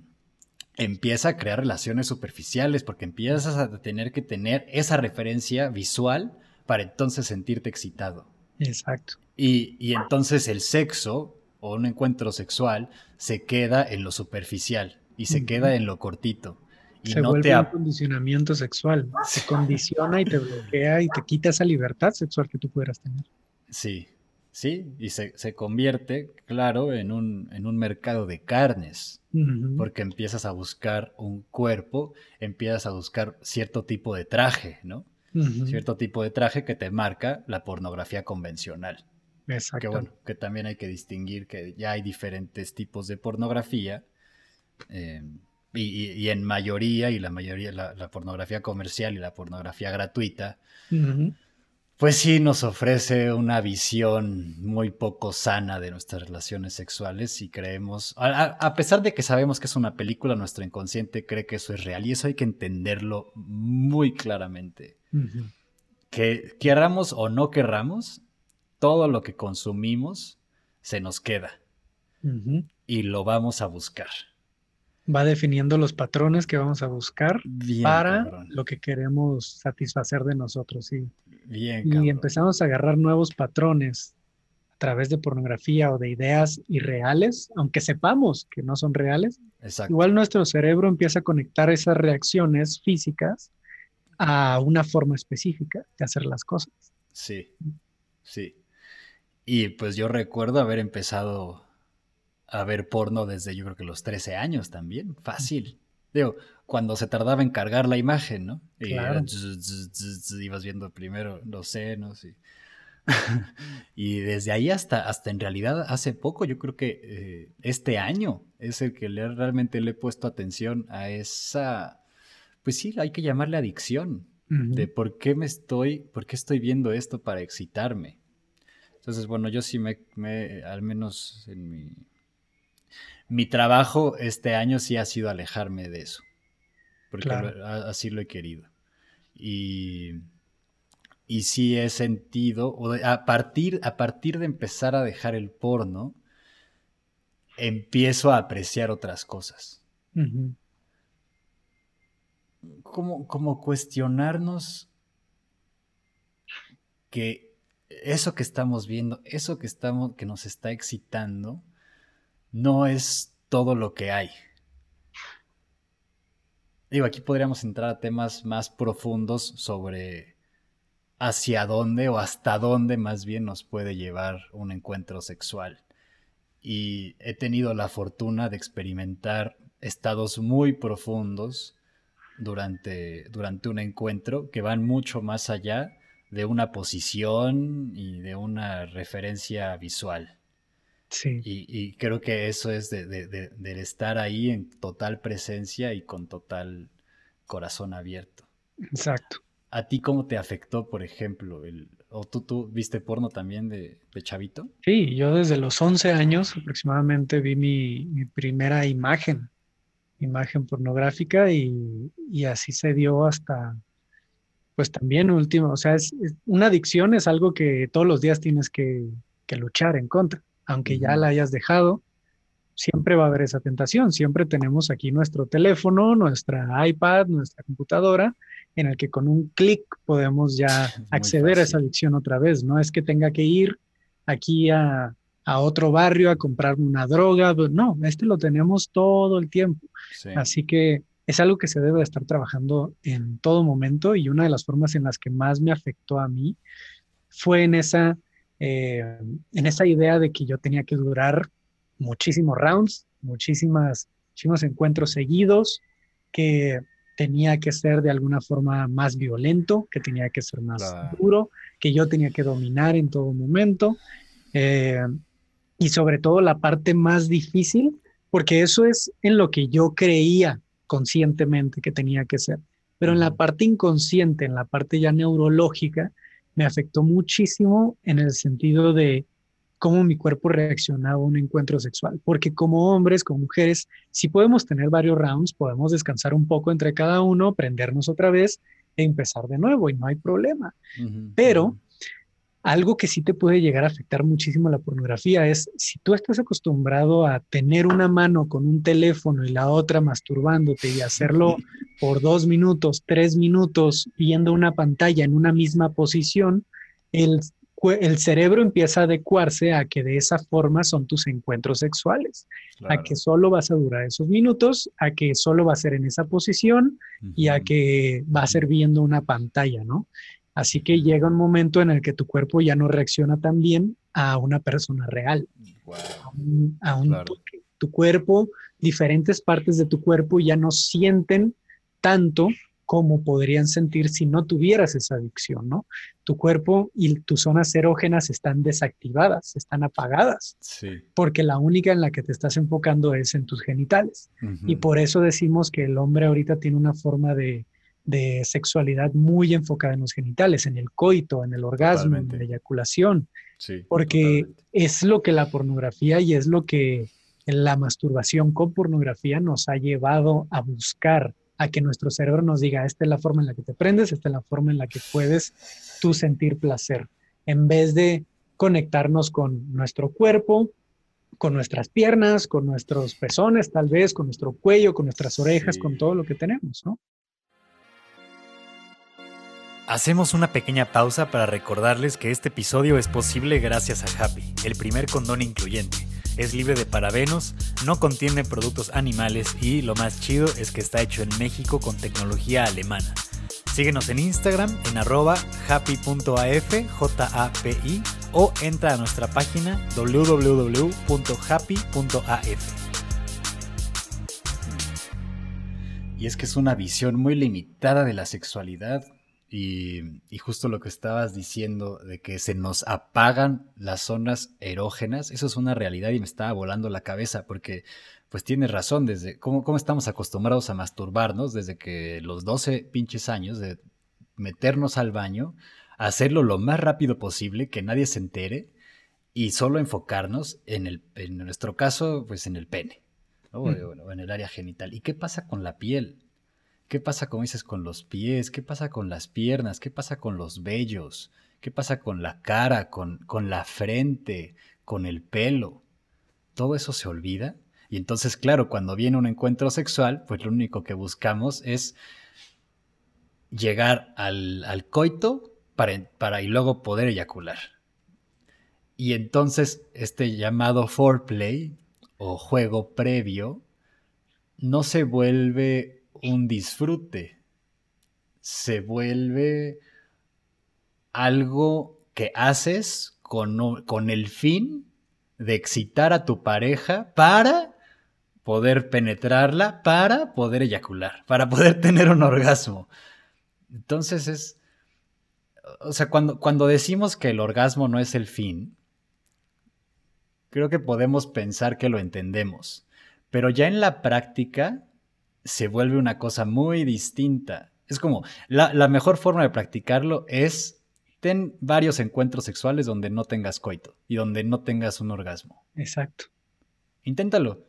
empieza a crear relaciones superficiales, porque empiezas a tener que tener esa referencia visual para entonces sentirte excitado. Exacto. Y, entonces el sexo o un encuentro sexual se queda en lo superficial y se queda en lo cortito. Y se vuelve un condicionamiento sexual. Se condiciona y te bloquea y te quita esa libertad sexual que tú pudieras tener. Sí, sí, y se, convierte, claro, en un, en un mercado de carnes, porque empiezas a buscar un cuerpo, empiezas a buscar cierto tipo de traje, ¿no? Cierto tipo de traje que te marca la pornografía convencional. Exacto. Que bueno, que también hay que distinguir que ya hay diferentes tipos de pornografía. Eh, y, en mayoría, y la mayoría, la, pornografía comercial y la pornografía gratuita, pues sí nos ofrece una visión muy poco sana de nuestras relaciones sexuales y creemos, a, pesar de que sabemos que es una película, nuestro inconsciente cree que eso es real y eso hay que entenderlo muy claramente. Que querramos o no querramos, todo lo que consumimos se nos queda y lo vamos a buscar. Va definiendo los patrones que vamos a buscar para lo que queremos satisfacer de nosotros. Sí. Bien, y empezamos a agarrar nuevos patrones a través de pornografía o de ideas irreales, aunque sepamos que no son reales. Igual nuestro cerebro empieza a conectar esas reacciones físicas a una forma específica de hacer las cosas. Sí, sí. Y pues yo recuerdo haber empezado a ver porno desde yo creo que los 13 años también, fácil. Digo, cuando se tardaba en cargar la imagen, ¿no? Y ibas viendo primero los senos y... y desde ahí hasta, hasta en realidad hace poco, yo creo que eh, este año es el que realmente le he puesto atención a esa, pues sí, hay que llamarle adicción, de por qué me estoy, por qué estoy viendo esto para excitarme. Entonces, bueno, yo sí me, al menos en mi, mi trabajo este año sí ha sido alejarme de eso, porque así lo he querido. Y, y sí he sentido, a, partir, a partir de empezar a dejar el porno, empiezo a apreciar otras cosas. como, como cuestionarnos que eso que estamos viendo, eso que, estamos, que nos está excitando, no es todo lo que hay. Digo, aquí podríamos entrar a temas más profundos sobre hacia dónde o hasta dónde más bien nos puede llevar un encuentro sexual. y he tenido la fortuna de experimentar estados muy profundos durante, durante un encuentro que van mucho más allá de una posición y de una referencia visual. Sí. Y, creo que eso es de, del estar ahí en total presencia y con total corazón abierto. Exacto. ¿A ti cómo te afectó, por ejemplo, el, o tú, tú viste porno también de, chavito? Sí, yo desde los 11 años aproximadamente vi mi, mi primera imagen, imagen pornográfica y, y, así se dio hasta, pues también último, o sea, es, una adicción es algo que todos los días tienes que, que luchar en contra aunque ya la hayas dejado, siempre va a haber esa tentación. Siempre tenemos aquí nuestro teléfono, nuestra iPad, nuestra computadora, en el que con un clic podemos ya acceder a esa adicción otra vez. No es que tenga que ir aquí a, otro barrio a comprarme una droga. No, este lo tenemos todo el tiempo. Así que es algo que se debe estar trabajando en todo momento y una de las formas en las que más me afectó a mí fue en esa eh, en esa idea de que yo tenía que durar muchísimos rounds, muchísimas, muchísimos encuentros seguidos, que tenía que ser de alguna forma más violento, que tenía que ser más duro, que yo tenía que dominar en todo momento. Eh, y sobre todo la parte más difícil, porque eso es en lo que yo creía conscientemente que tenía que ser. Pero en la parte inconsciente, en la parte ya neurológica, me afectó muchísimo en el sentido de cómo mi cuerpo reaccionaba a un encuentro sexual. Porque como hombres, como mujeres, si podemos tener varios rounds, podemos descansar un poco entre cada uno, prendernos otra vez e empezar de nuevo y no hay problema. Pero algo que sí te puede llegar a afectar muchísimo la pornografía es si tú estás acostumbrado a tener una mano con un teléfono y la otra masturbándote y hacerlo por dos minutos, tres minutos, viendo una pantalla en una misma posición, el, el cerebro empieza a adecuarse a que de esa forma son tus encuentros sexuales, a que solo vas a durar esos minutos, a que solo va a ser en esa posición y a que va a ser viendo una pantalla, ¿no? Así que llega un momento en el que tu cuerpo ya no reacciona tan bien a una persona real, a un, Tu cuerpo, diferentes partes de tu cuerpo ya no sienten tanto como podrían sentir si no tuvieras esa adicción, ¿no? Tu cuerpo y tus zonas erógenas están desactivadas, están apagadas, porque la única en la que te estás enfocando es en tus genitales. Y por eso decimos que el hombre ahorita tiene una forma de, de sexualidad muy enfocada en los genitales, en el coito, en el orgasmo, en la eyaculación, porque es lo que la pornografía y es lo que la masturbación con pornografía nos ha llevado a buscar, a que nuestro cerebro nos diga, esta es la forma en la que te prendes, esta es la forma en la que puedes tú sentir placer, en vez de conectarnos con nuestro cuerpo, con nuestras piernas, con nuestros pezones tal vez, con nuestro cuello, con nuestras orejas, con todo lo que tenemos, ¿no? Hacemos una pequeña pausa para recordarles que este episodio es posible gracias a Happy, el primer condón incluyente. Es libre de parabenos, no contiene productos animales y lo más chido es que está hecho en México con tecnología alemana. Síguenos en Instagram en arroba happy.af, J-A-P-I, o entra a nuestra página www.happy.af. Y es que es una visión muy limitada de la sexualidad y, justo lo que estabas diciendo de que se nos apagan las zonas erógenas, eso es una realidad y me estaba volando la cabeza porque pues tienes razón, desde cómo, cómo estamos acostumbrados a masturbarnos desde que los 12 pinches años de meternos al baño, hacerlo lo más rápido posible, que nadie se entere y solo enfocarnos en, el, en nuestro caso, pues en el pene o en el área genital. ¿Y qué pasa con la piel? ¿Qué pasa, como dices, con los pies? ¿Qué pasa con las piernas? ¿Qué pasa con los vellos? ¿Qué pasa con la cara, con, con la frente, con el pelo? Todo eso se olvida. Y entonces, claro, cuando viene un encuentro sexual, pues lo único que buscamos es llegar al, al coito para, para y luego poder eyacular. Y entonces este llamado foreplay o juego previo no se vuelve un disfrute, se vuelve algo que haces con, con el fin de excitar a tu pareja para poder penetrarla, para poder eyacular, para poder tener un orgasmo. Entonces es, o sea, cuando, cuando decimos que el orgasmo no es el fin, creo que podemos pensar que lo entendemos, pero ya en la práctica se vuelve una cosa muy distinta. Es como, la, la mejor forma de practicarlo es ten varios encuentros sexuales donde no tengas coito y donde no tengas un orgasmo. Exacto. Inténtalo.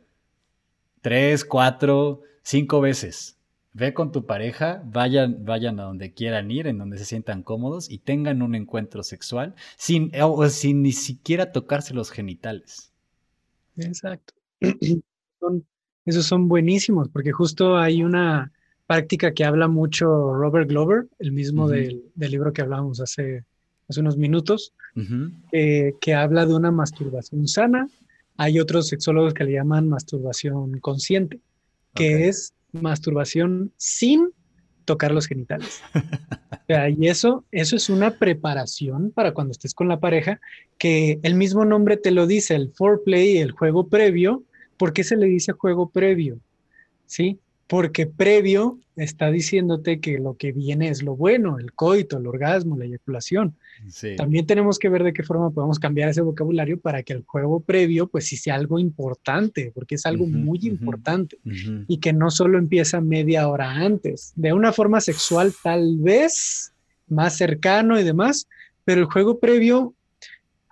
Tres, cuatro, cinco veces. Ve con tu pareja, vayan, vayan a donde quieran ir, en donde se sientan cómodos y tengan un encuentro sexual sin, o sin ni siquiera tocarse los genitales. Exacto. Son- esos son buenísimos porque justo hay una práctica que habla mucho Robert Glover, el mismo del, del libro que hablábamos hace, hace unos minutos, eh, que habla de una masturbación sana. Hay otros sexólogos que le llaman masturbación consciente, que es masturbación sin tocar los genitales. O sea, y eso, eso es una preparación para cuando estés con la pareja, que el mismo nombre te lo dice, el foreplay, el juego previo. ¿Por qué se le dice juego previo? ¿Sí? Porque previo está diciéndote que lo que viene es lo bueno, el coito, el orgasmo, la eyaculación. Sí. También tenemos que ver de qué forma podemos cambiar ese vocabulario para que el juego previo, pues sí sea algo importante, porque es algo muy importante y que no solo empieza media hora antes, de una forma sexual tal vez más cercano y demás, pero el juego previo,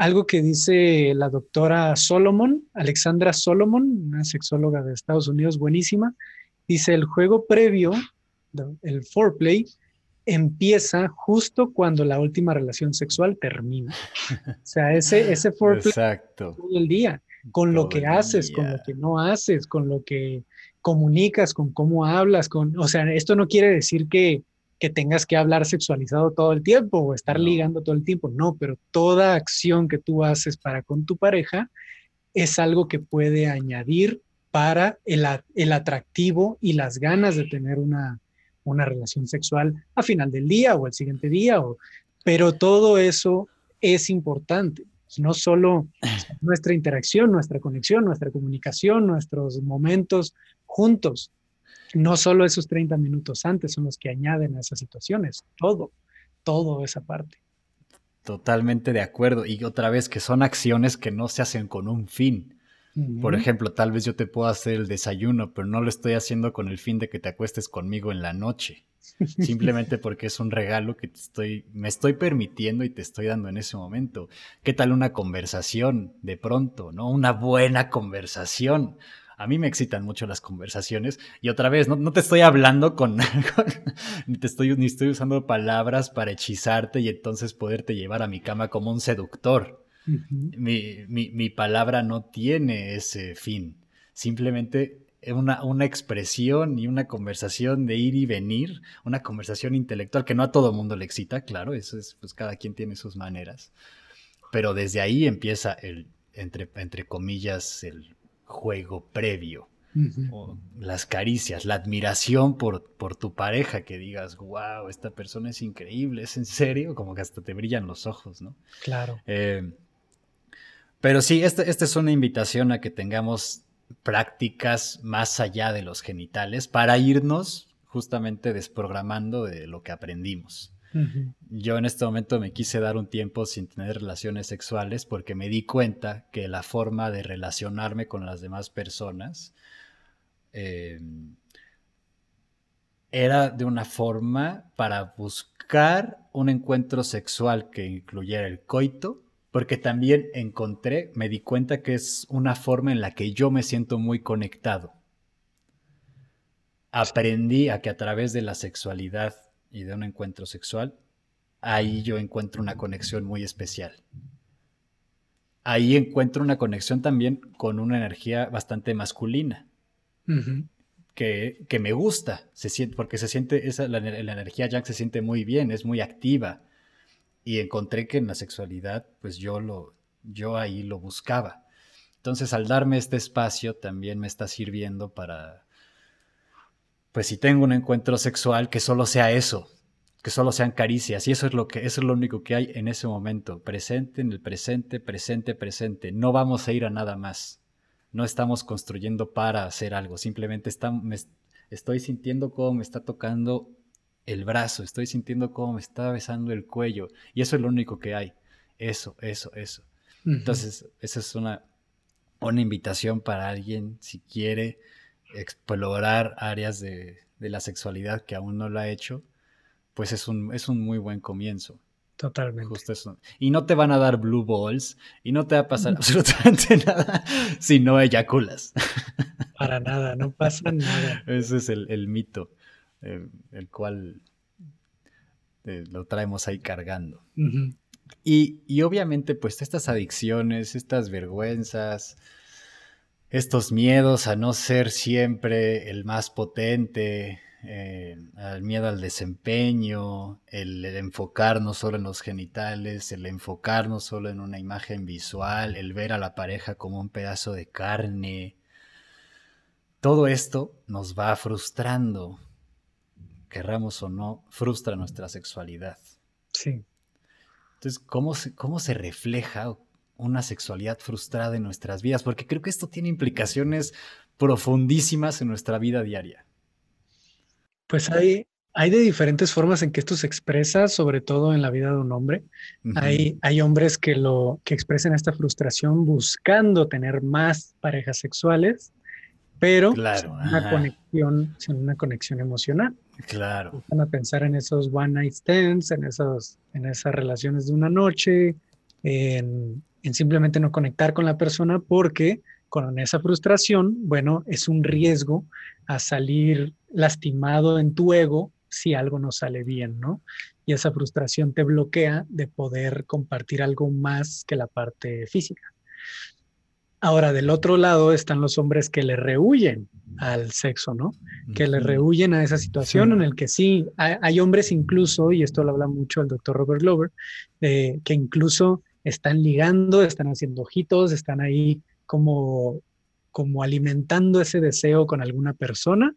algo que dice la doctora Solomon, Alexandra Solomon, una sexóloga de Estados Unidos buenísima, dice el juego previo, el foreplay, empieza justo cuando la última relación sexual termina. O sea, ese, ese foreplay Exacto. todo el día, con lo que haces, con lo que no haces, con lo que comunicas, con cómo hablas, con, o sea, esto no quiere decir que, que tengas que hablar sexualizado todo el tiempo o estar No. ligando todo el tiempo, no, pero toda acción que tú haces para con tu pareja es algo que puede añadir para el, el atractivo y las ganas de tener una, una relación sexual a final del día o el siguiente día, o, pero todo eso es importante. No solo nuestra interacción, nuestra conexión, nuestra comunicación, nuestros momentos juntos. No solo esos 30 minutos antes son los que añaden a esas situaciones, todo, todo esa parte. Totalmente de acuerdo. Y otra vez que son acciones que no se hacen con un fin. Por ejemplo, tal vez yo te puedo hacer el desayuno, pero no lo estoy haciendo con el fin de que te acuestes conmigo en la noche. Simplemente porque es un regalo que te estoy, me estoy permitiendo y te estoy dando en ese momento. ¿Qué tal una conversación de pronto, no? Una buena conversación. A mí me excitan mucho las conversaciones y otra vez, no, no te estoy hablando con, con- ni te estoy, ni estoy usando palabras para hechizarte y entonces poderte llevar a mi cama como un seductor mi- mi palabra no tiene ese fin. Simplemente una, una expresión y una conversación de ir y venir, una conversación intelectual que no a todo mundo le excita, claro, eso es, pues cada quien tiene sus maneras. Pero desde ahí empieza el, entre, entre comillas, el juego previo. O las caricias, la admiración por, por tu pareja, que digas, wow, esta persona es increíble, es en serio, como que hasta te brillan los ojos, ¿no? Claro. Eh, pero sí, esta esta es una invitación a que tengamos prácticas más allá de los genitales para irnos justamente desprogramando de lo que aprendimos. Yo en este momento me quise dar un tiempo sin tener relaciones sexuales porque me di cuenta que la forma de relacionarme con las demás personas eh, era de una forma para buscar un encuentro sexual que incluyera el coito, porque también encontré, me di cuenta que es una forma en la que yo me siento muy conectado. Aprendí a que a través de la sexualidad y de un encuentro sexual, ahí yo encuentro una conexión muy especial. Ahí encuentro una conexión también con una energía bastante masculina que, que me gusta, se siente, porque se siente, esa, la, la energía yang se siente muy bien, es muy activa. Y encontré que en la sexualidad, pues yo, lo, yo ahí lo buscaba. Entonces, al darme este espacio, también me está sirviendo para, pues si tengo un encuentro sexual, que solo sea eso, que solo sean caricias y eso es lo que eso es lo único que hay en ese momento, presente en el presente, presente, presente. No vamos a ir a nada más. No estamos construyendo para hacer algo, simplemente estoy sintiendo cómo me está tocando el brazo, estoy sintiendo cómo me está besando el cuello y eso es lo único que hay. Eso, eso, eso. Entonces, esa es una, una invitación para alguien si quiere explorar áreas de, de la sexualidad que aún no lo ha hecho pues es un, es un muy buen comienzo. Totalmente. Justo eso. Y no te van a dar blue balls y no te va a pasar absolutamente nada si no eyaculas. Para nada, no pasa nada. Ese es el, mito, eh, el cual eh, lo traemos ahí cargando. y, y, obviamente, pues estas adicciones, estas vergüenzas, estos miedos a no ser siempre el más potente, eh, el miedo al desempeño, el, enfocarnos solo en los genitales, el enfocarnos solo en una imagen visual, el ver a la pareja como un pedazo de carne. Todo esto nos va frustrando, querramos o no, frustra nuestra sexualidad. Sí. Entonces, ¿cómo se, cómo se refleja una sexualidad frustrada en nuestras vidas? Porque creo que esto tiene implicaciones profundísimas en nuestra vida diaria. Pues hay, hay de diferentes formas en que esto se expresa, sobre todo en la vida de un hombre. hay, hay hombres que, lo, que expresan esta frustración buscando tener más parejas sexuales, pero sin, una conexión, sin una conexión emocional. Claro. Van a pensar en esos one night stands, en, esos, en esas relaciones de una noche, en, en simplemente no conectar con la persona porque con esa frustración, bueno, es un riesgo a salir lastimado en tu ego si algo no sale bien, ¿no? Y esa frustración te bloquea de poder compartir algo más que la parte física. Ahora, del otro lado están los hombres que le rehuyen al sexo, ¿no? Que le rehuyen a esa situación en el que sí, hay, hombres incluso, y esto lo habla mucho el doctor Robert Glover, que incluso están ligando, están haciendo ojitos, están ahí como, como alimentando ese deseo con alguna persona,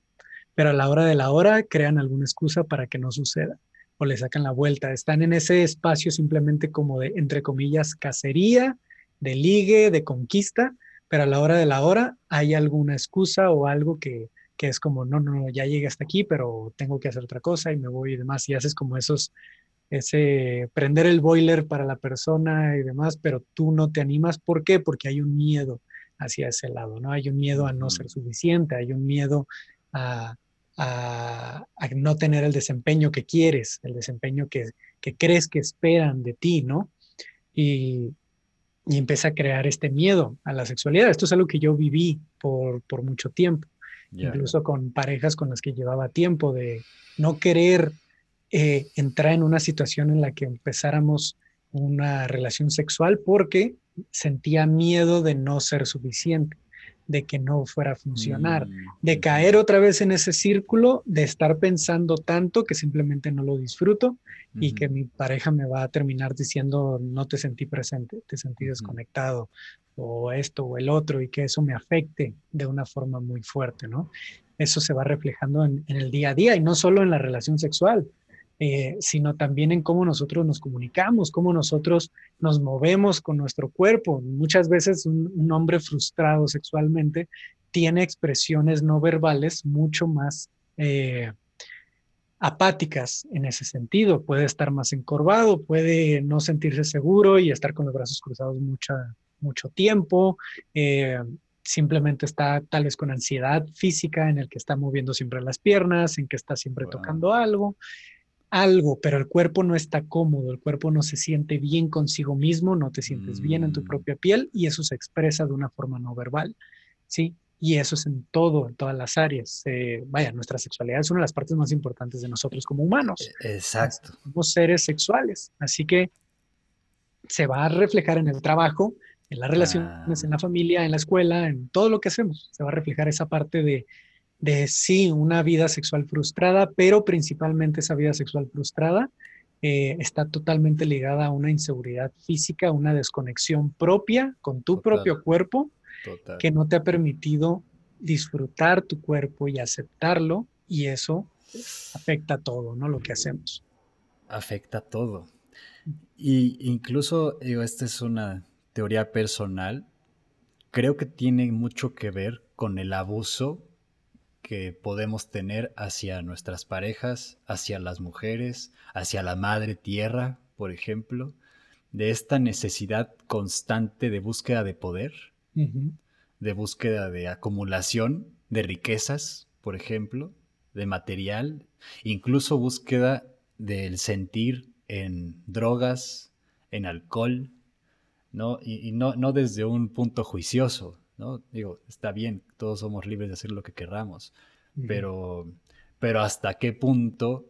pero a la hora de la hora crean alguna excusa para que no suceda o le sacan la vuelta. Están en ese espacio simplemente como de, entre comillas, cacería, de ligue, de conquista, pero a la hora de la hora hay alguna excusa o algo que, que es como, no, no, ya llegué hasta aquí, pero tengo que hacer otra cosa y me voy y demás. Y haces como esos, ese prender el boiler para la persona y demás, pero tú no te animas. ¿Por qué? Porque hay un miedo hacia ese lado, ¿no? Hay un miedo a no ser suficiente, hay un miedo a, a, no tener el desempeño que quieres, el desempeño que, que crees que esperan de ti, ¿no? Y, y, empieza a crear este miedo a la sexualidad. Esto es algo que yo viví por, por mucho tiempo, incluso con parejas con las que llevaba tiempo, de no querer eh, entrar en una situación en la que empezáramos una relación sexual porque sentía miedo de no ser suficiente, de que no fuera a funcionar, mm, de caer otra vez en ese círculo, de estar pensando tanto que simplemente no lo disfruto y que mi pareja me va a terminar diciendo no te sentí presente, te sentí desconectado o esto o el otro y que eso me afecte de una forma muy fuerte, ¿no? Eso se va reflejando en el día a día y no solo en la relación sexual, eh, sino también en cómo nosotros nos comunicamos, cómo nosotros nos movemos con nuestro cuerpo. Muchas veces un, hombre frustrado sexualmente tiene expresiones no verbales mucho más eh, apáticas en ese sentido. Puede estar más encorvado, puede no sentirse seguro y estar con los brazos cruzados mucha, mucho tiempo. Eh, simplemente está tal vez con ansiedad física en el que está moviendo siempre las piernas, en que está siempre tocando algo algo, pero el cuerpo no está cómodo, el cuerpo no se siente bien consigo mismo, no te sientes bien en tu mm. propia piel y eso se expresa de una forma no verbal, ¿sí? Y eso es en todo, en todas las áreas. Eh, vaya, nuestra sexualidad es una de las partes más importantes de nosotros como humanos. E, exacto. Somos seres sexuales, así que se va a reflejar en el trabajo, en las relaciones, en la familia, en la escuela, en todo lo que hacemos. Se va a reflejar esa parte de de sí, una vida sexual frustrada, pero principalmente esa vida sexual frustrada eh, está totalmente ligada a una inseguridad física, una desconexión propia con tu propio cuerpo que no te ha permitido disfrutar tu cuerpo y aceptarlo y eso afecta todo, ¿no? Lo que hacemos. afecta todo. Y incluso, digo, esta es una teoría personal, creo que tiene mucho que ver con el abuso que podemos tener hacia nuestras parejas, hacia las mujeres, hacia la madre tierra, por ejemplo, de esta necesidad constante de búsqueda de poder, de búsqueda de acumulación de riquezas, por ejemplo, de material, incluso búsqueda del sentir en drogas, en alcohol, ¿no? Y, no, no, desde un punto juicioso, ¿no? Digo, está bien, todos somos libres de hacer lo que querramos, pero, pero hasta qué punto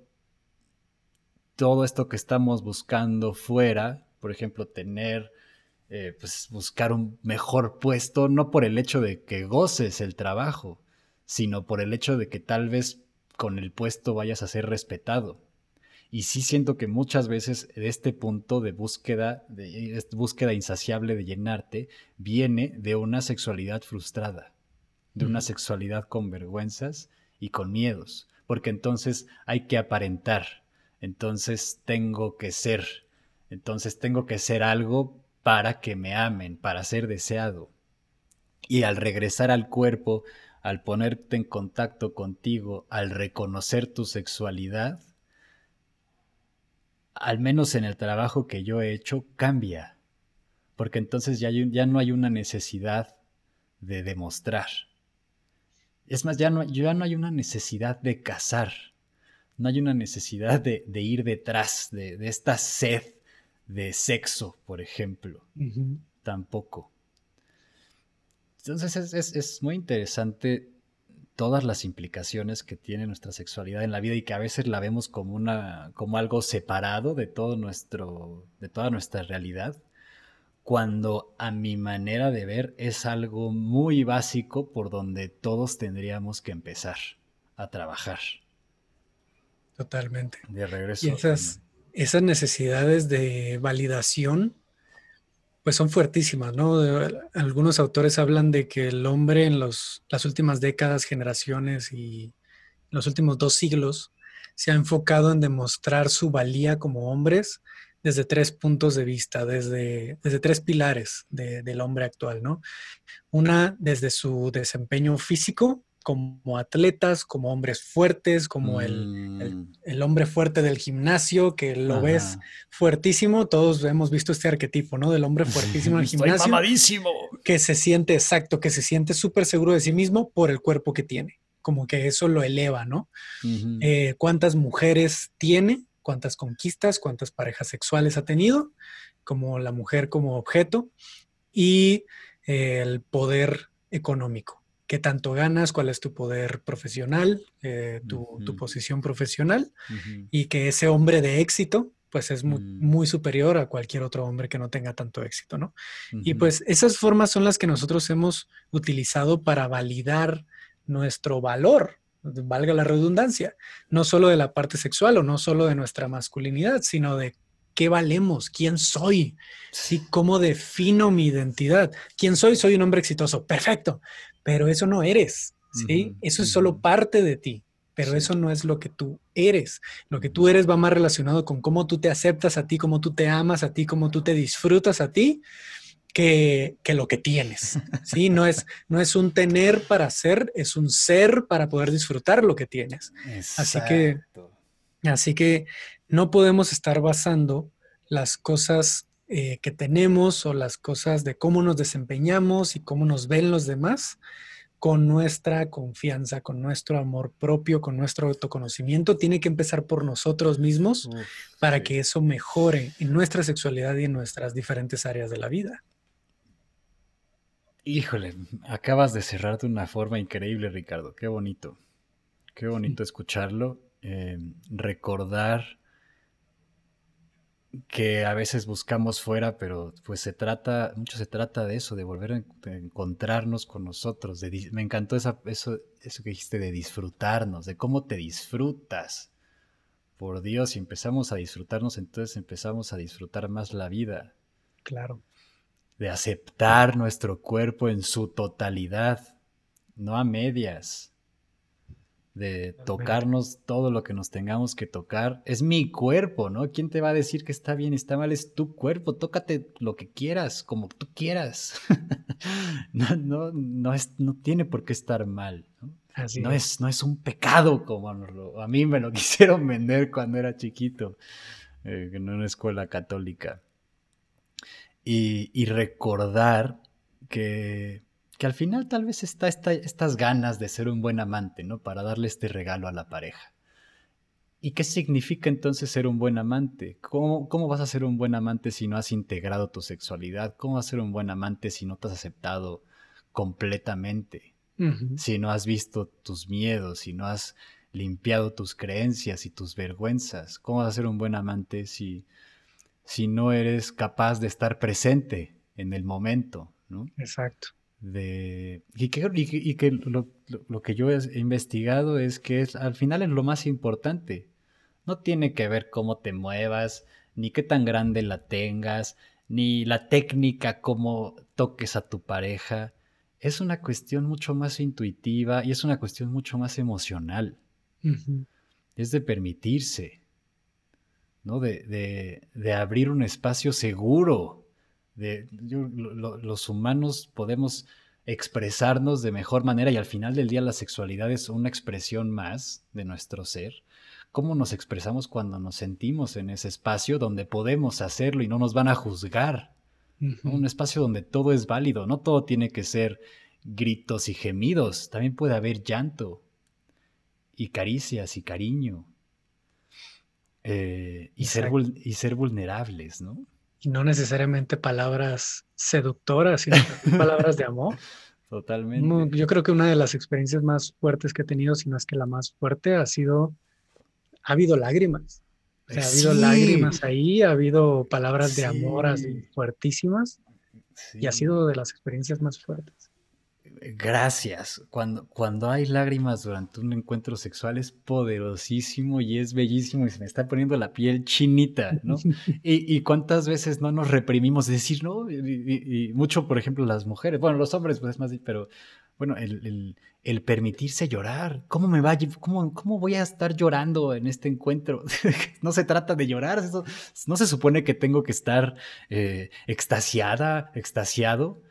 todo esto que estamos buscando fuera, por ejemplo, tener, eh, pues buscar un mejor puesto, no por el hecho de que goces el trabajo, sino por el hecho de que tal vez con el puesto vayas a ser respetado. Y sí siento que muchas veces este punto de búsqueda, de búsqueda insaciable de llenarte, viene de una sexualidad frustrada, de una sexualidad con vergüenzas y con miedos, porque entonces hay que aparentar, entonces tengo que ser, entonces tengo que ser algo para que me amen, para ser deseado. Y al regresar al cuerpo, al ponerte en contacto contigo, al reconocer tu sexualidad, al menos en el trabajo que yo he hecho, cambia. Porque entonces ya, ya no hay una necesidad de demostrar. Es más, ya no, ya no hay una necesidad de cazar. No hay una necesidad de, ir detrás de, esta sed de sexo, por ejemplo. Tampoco. Entonces es, es muy interesante todas las implicaciones que tiene nuestra sexualidad en la vida y que a veces la vemos como una como algo separado de todo nuestro de toda nuestra realidad cuando a mi manera de ver es algo muy básico por donde todos tendríamos que empezar a trabajar. Totalmente. De regreso. Y esas, esas necesidades de validación pues son fuertísimas, ¿no? Algunos autores hablan de que el hombre en los, las últimas décadas, generaciones y los últimos dos siglos se ha enfocado en demostrar su valía como hombres desde tres puntos de vista, desde, desde tres pilares del hombre actual, ¿no? Una, desde su desempeño físico, como atletas, como hombres fuertes, como el, el, mm. hombre fuerte del gimnasio, que lo ves fuertísimo. Todos hemos visto este arquetipo, ¿no? Del hombre fuertísimo en el gimnasio. mamadísimo. Que se siente exacto, que se siente súper seguro de sí mismo por el cuerpo que tiene. Como que eso lo eleva, ¿no? Eh, ¿Cuántas mujeres tiene? ¿Cuántas conquistas? ¿Cuántas parejas sexuales ha tenido? Como la mujer como objeto. Y eh, el poder económico qué tanto ganas, cuál es tu poder profesional, eh, tu, posición profesional, y que ese hombre de éxito, pues es mm. muy, superior a cualquier otro hombre que no tenga tanto éxito, ¿no? Y pues esas formas son las que nosotros hemos utilizado para validar nuestro valor, valga la redundancia, no solo de la parte sexual o no solo de nuestra masculinidad, sino de qué valemos, quién soy, ¿sí? cómo defino mi identidad. ¿Quién soy? Soy un hombre exitoso, perfecto, pero eso no eres, ¿sí? eso es solo parte de ti, pero eso no es lo que tú eres. Lo que tú eres va más relacionado con cómo tú te aceptas a ti, cómo tú te amas a ti, cómo tú te disfrutas a ti. Que, que lo que tienes, ¿sí? No es, no es un tener para ser, es un ser para poder disfrutar lo que tienes. Así que, así que no podemos estar basando las cosas eh, que tenemos o las cosas de cómo nos desempeñamos y cómo nos ven los demás con nuestra confianza, con nuestro amor propio, con nuestro autoconocimiento. Tiene que empezar por nosotros mismos para que eso mejore en nuestra sexualidad y en nuestras diferentes áreas de la vida. Híjole, acabas de cerrar de una forma increíble, Ricardo. Qué bonito. Qué bonito escucharlo. Eh, recordar que a veces buscamos fuera, pero pues se trata, mucho se trata de eso, de volver a encontrarnos con nosotros. me encantó eso, eso que dijiste de disfrutarnos, de cómo te disfrutas. Por Dios, si empezamos a disfrutarnos, entonces empezamos a disfrutar más la vida. Claro. De aceptar nuestro cuerpo en su totalidad, no a medias. De tocarnos todo lo que nos tengamos que tocar. Es mi cuerpo, ¿no? ¿Quién te va a decir que está bien y está mal? Es tu cuerpo, tócate lo que quieras, como tú quieras. no, no, no, es, no tiene por qué estar mal. ¿no? no es. no es un pecado como a mí me lo quisieron vender cuando era chiquito, eh, en una escuela católica. Y, y recordar que que al final tal vez está estas ganas de ser un buen amante, ¿no? Para darle este regalo a la pareja. ¿Y qué significa entonces ser un buen amante? ¿Cómo, ¿Cómo, vas a ser un buen amante si no has integrado tu sexualidad? ¿Cómo vas a ser un buen amante si no te has aceptado completamente? Si no has visto tus miedos, si no has limpiado tus creencias y tus vergüenzas. ¿Cómo vas a ser un buen amante si, si no eres capaz de estar presente en el momento? ¿no? Exacto de y que, y que lo, lo, que yo he investigado es que es, al final es lo más importante. No tiene que ver cómo te muevas, ni qué tan grande la tengas, ni la técnica, cómo toques a tu pareja. Es una cuestión mucho más intuitiva y es una cuestión mucho más emocional. Es de permitirse, ¿no? De, de, de abrir un espacio seguro de, los humanos podemos expresarnos de mejor manera y al final del día la sexualidad es una expresión más de nuestro ser. ¿Cómo nos expresamos cuando nos sentimos en ese espacio donde podemos hacerlo y no nos van a juzgar? Un espacio donde todo es válido, no todo tiene que ser gritos y gemidos, también puede haber llanto y caricias y cariño eh, y, ser, y ser vulnerables, ¿no? Y no necesariamente palabras seductoras, sino palabras de amor. Totalmente. Yo creo que una de las experiencias más fuertes que he tenido, si no es que la más fuerte, ha sido, ha habido lágrimas. ha habido lágrimas ahí, ha habido palabras de amor así fuertísimas y ha sido de las experiencias más fuertes gracias. Cuando, cuando hay lágrimas durante un encuentro sexual es poderosísimo y es bellísimo y se me está poniendo la piel chinita, ¿no? y, cuántas veces no nos reprimimos de decir, ¿no? Y, mucho, por ejemplo, las mujeres, bueno, los hombres, pues es más, pero bueno, el, el, permitirse llorar. ¿Cómo me va? Cómo, ¿Cómo voy a estar llorando en este encuentro? no se trata de llorar, eso, no se supone que tengo que estar eh, extasiada, extasiado.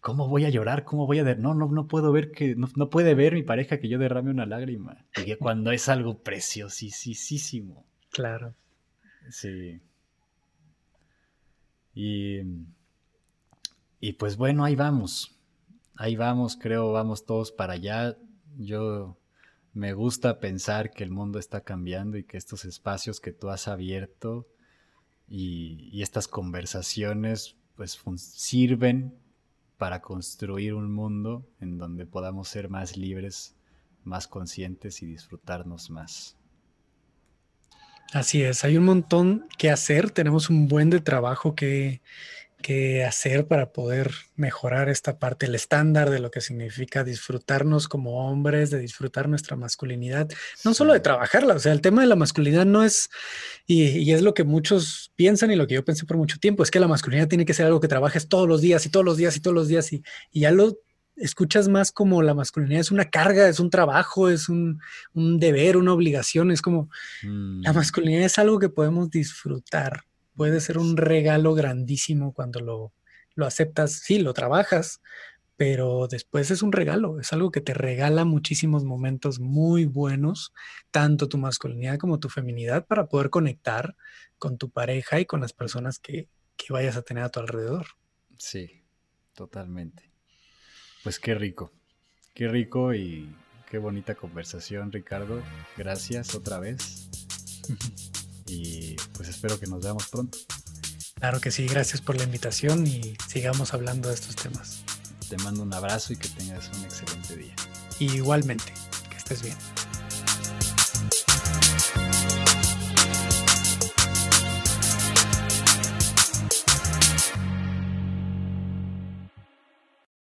¿Cómo voy a llorar? ¿Cómo voy a? No, no, no puedo ver que, no, puede ver mi pareja que yo derrame una lágrima. Y cuando es algo preciosísimo. Claro. Sí. Y, y pues bueno, ahí vamos. Ahí vamos, creo, vamos todos para allá. Yo me gusta pensar que el mundo está cambiando y que estos espacios que tú has abierto y, y estas conversaciones pues sirven para construir un mundo en donde podamos ser más libres, más conscientes y disfrutarnos más. Así es, hay un montón que hacer, tenemos un buen de trabajo que, que hacer para poder mejorar esta parte, el estándar de lo que significa disfrutarnos como hombres, de disfrutar nuestra masculinidad, no solo de trabajarla, o sea, el tema de la masculinidad no es, y, es lo que muchos piensan y lo que yo pensé por mucho tiempo, es que la masculinidad tiene que ser algo que trabajes todos los días y todos los días y todos los días y, ya lo escuchas más como la masculinidad es una carga, es un trabajo, es un, deber, una obligación, es como la mm. masculinidad es algo que podemos disfrutar puede ser un regalo grandísimo cuando lo, lo aceptas, sí, lo trabajas, pero después es un regalo, es algo que te regala muchísimos momentos muy buenos, tanto tu masculinidad como tu feminidad, para poder conectar con tu pareja y con las personas que, que vayas a tener a tu alrededor. Sí, totalmente. Pues qué rico, qué rico y qué bonita conversación, Ricardo. Gracias otra vez. y pues espero que nos veamos pronto. Claro que sí, gracias por la invitación y sigamos hablando de estos temas. Te mando un abrazo y que tengas un excelente día. igualmente, que estés bien.